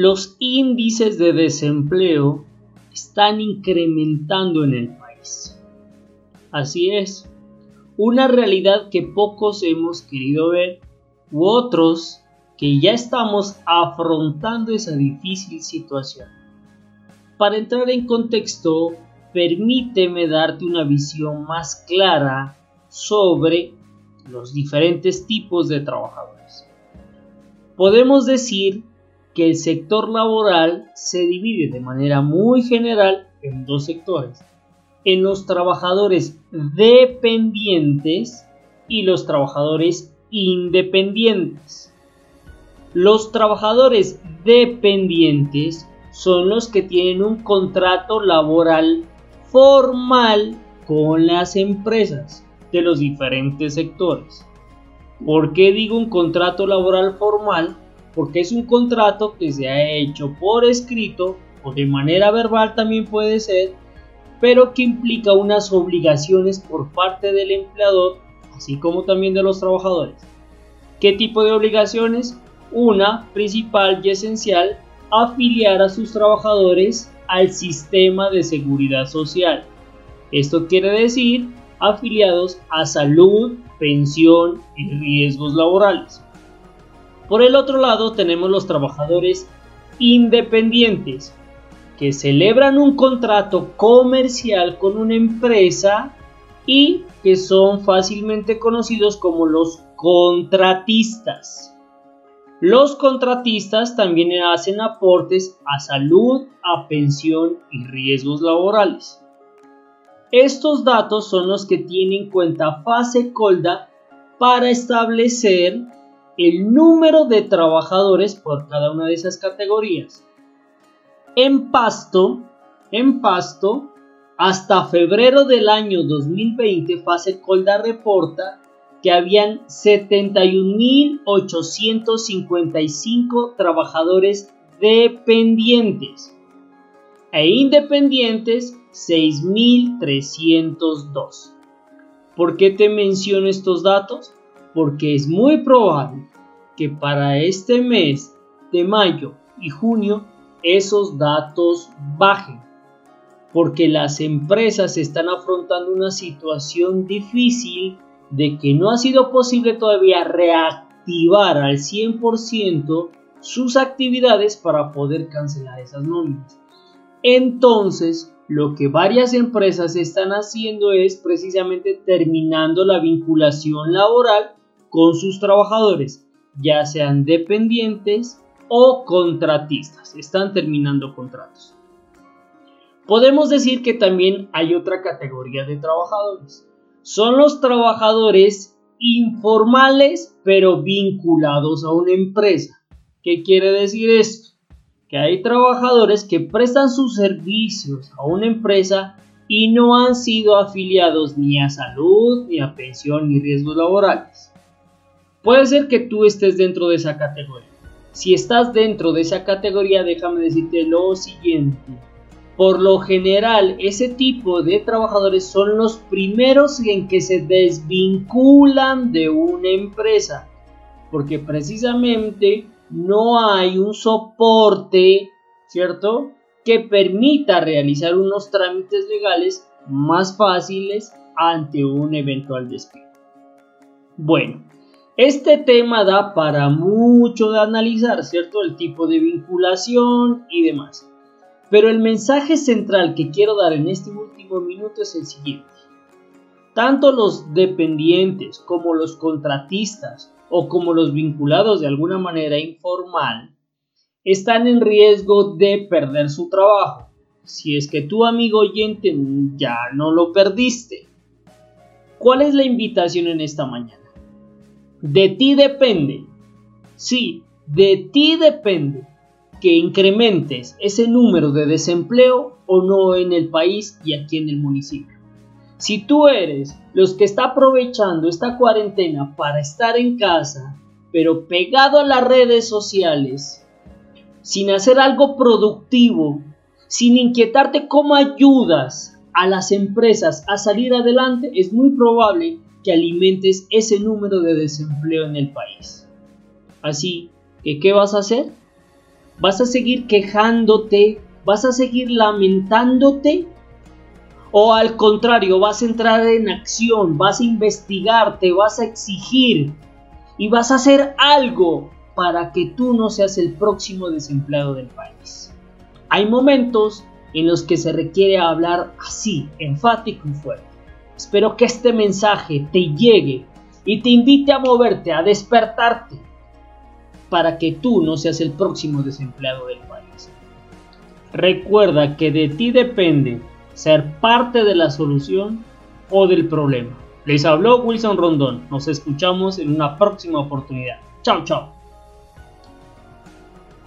los índices de desempleo están incrementando en el país. Así es, una realidad que pocos hemos querido ver u otros que ya estamos afrontando esa difícil situación. Para entrar en contexto, permíteme darte una visión más clara sobre los diferentes tipos de trabajadores. Podemos decir que el sector laboral se divide de manera muy general en dos sectores, en los trabajadores dependientes y los trabajadores independientes. Los trabajadores dependientes son los que tienen un contrato laboral formal con las empresas de los diferentes sectores. ¿Por qué digo un contrato laboral formal? Porque es un contrato que se ha hecho por escrito o de manera verbal también puede ser, pero que implica unas obligaciones por parte del empleador, así como también de los trabajadores. ¿Qué tipo de obligaciones? Una principal y esencial, afiliar a sus trabajadores al sistema de seguridad social. Esto quiere decir afiliados a salud, pensión y riesgos laborales. Por el otro lado tenemos los trabajadores independientes que celebran un contrato comercial con una empresa y que son fácilmente conocidos como los contratistas. Los contratistas también hacen aportes a salud, a pensión y riesgos laborales. Estos datos son los que tiene en cuenta Fase Colda para establecer el número de trabajadores por cada una de esas categorías. En Pasto, en Pasto, hasta febrero del año 2020, Fase Colda reporta que habían 71.855 trabajadores dependientes e independientes 6.302. ¿Por qué te menciono estos datos? Porque es muy probable que para este mes de mayo y junio esos datos bajen. Porque las empresas están afrontando una situación difícil de que no ha sido posible todavía reactivar al 100% sus actividades para poder cancelar esas nóminas. Entonces, lo que varias empresas están haciendo es precisamente terminando la vinculación laboral con sus trabajadores, ya sean dependientes o contratistas. Están terminando contratos. Podemos decir que también hay otra categoría de trabajadores. Son los trabajadores informales pero vinculados a una empresa. ¿Qué quiere decir esto? que hay trabajadores que prestan sus servicios a una empresa y no han sido afiliados ni a salud, ni a pensión, ni riesgos laborales. Puede ser que tú estés dentro de esa categoría. Si estás dentro de esa categoría, déjame decirte lo siguiente. Por lo general, ese tipo de trabajadores son los primeros en que se desvinculan de una empresa. Porque precisamente no hay un soporte, ¿cierto? Que permita realizar unos trámites legales más fáciles ante un eventual despido. Bueno, este tema da para mucho de analizar, ¿cierto? El tipo de vinculación y demás. Pero el mensaje central que quiero dar en este último minuto es el siguiente. Tanto los dependientes como los contratistas o como los vinculados de alguna manera informal, están en riesgo de perder su trabajo. Si es que tu amigo oyente ya no lo perdiste. ¿Cuál es la invitación en esta mañana? De ti depende. Sí, de ti depende que incrementes ese número de desempleo o no en el país y aquí en el municipio. Si tú eres los que está aprovechando esta cuarentena para estar en casa, pero pegado a las redes sociales, sin hacer algo productivo, sin inquietarte cómo ayudas a las empresas a salir adelante, es muy probable alimentes ese número de desempleo en el país. Así que, ¿qué vas a hacer? ¿Vas a seguir quejándote? ¿Vas a seguir lamentándote? ¿O al contrario, vas a entrar en acción, vas a investigarte, vas a exigir y vas a hacer algo para que tú no seas el próximo desempleado del país? Hay momentos en los que se requiere hablar así, enfático y fuerte. Espero que este mensaje te llegue y te invite a moverte, a despertarte, para que tú no seas el próximo desempleado del país. Recuerda que de ti depende ser parte de la solución o del problema. Les habló Wilson Rondón. Nos escuchamos en una próxima oportunidad. Chao, chao.